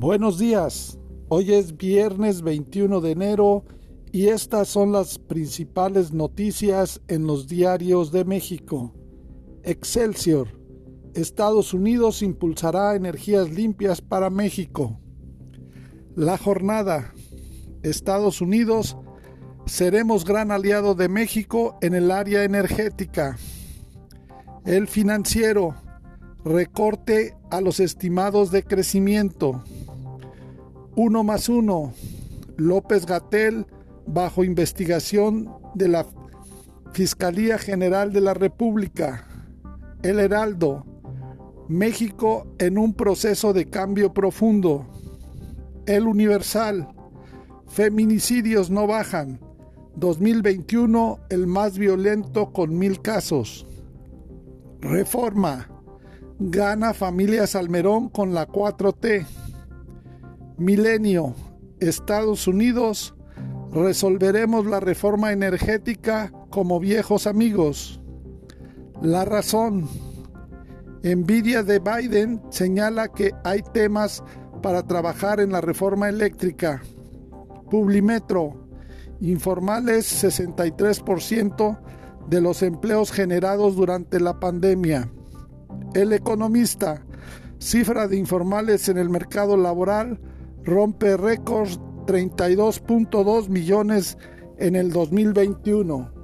Buenos días, hoy es viernes 21 de enero y estas son las principales noticias en los diarios de México. Excelsior, Estados Unidos impulsará energías limpias para México. La jornada, Estados Unidos, seremos gran aliado de México en el área energética. El financiero, recorte a los estimados de crecimiento. Uno más uno. López Gatel bajo investigación de la Fiscalía General de la República. El Heraldo. México en un proceso de cambio profundo. El Universal. Feminicidios no bajan. 2021 el más violento con mil casos. Reforma. Gana familia Salmerón con la 4T. Milenio. Estados Unidos. Resolveremos la reforma energética como viejos amigos. La razón. Envidia de Biden señala que hay temas para trabajar en la reforma eléctrica. Publimetro. Informales 63% de los empleos generados durante la pandemia. El economista, cifra de informales en el mercado laboral, rompe récords 32.2 millones en el 2021.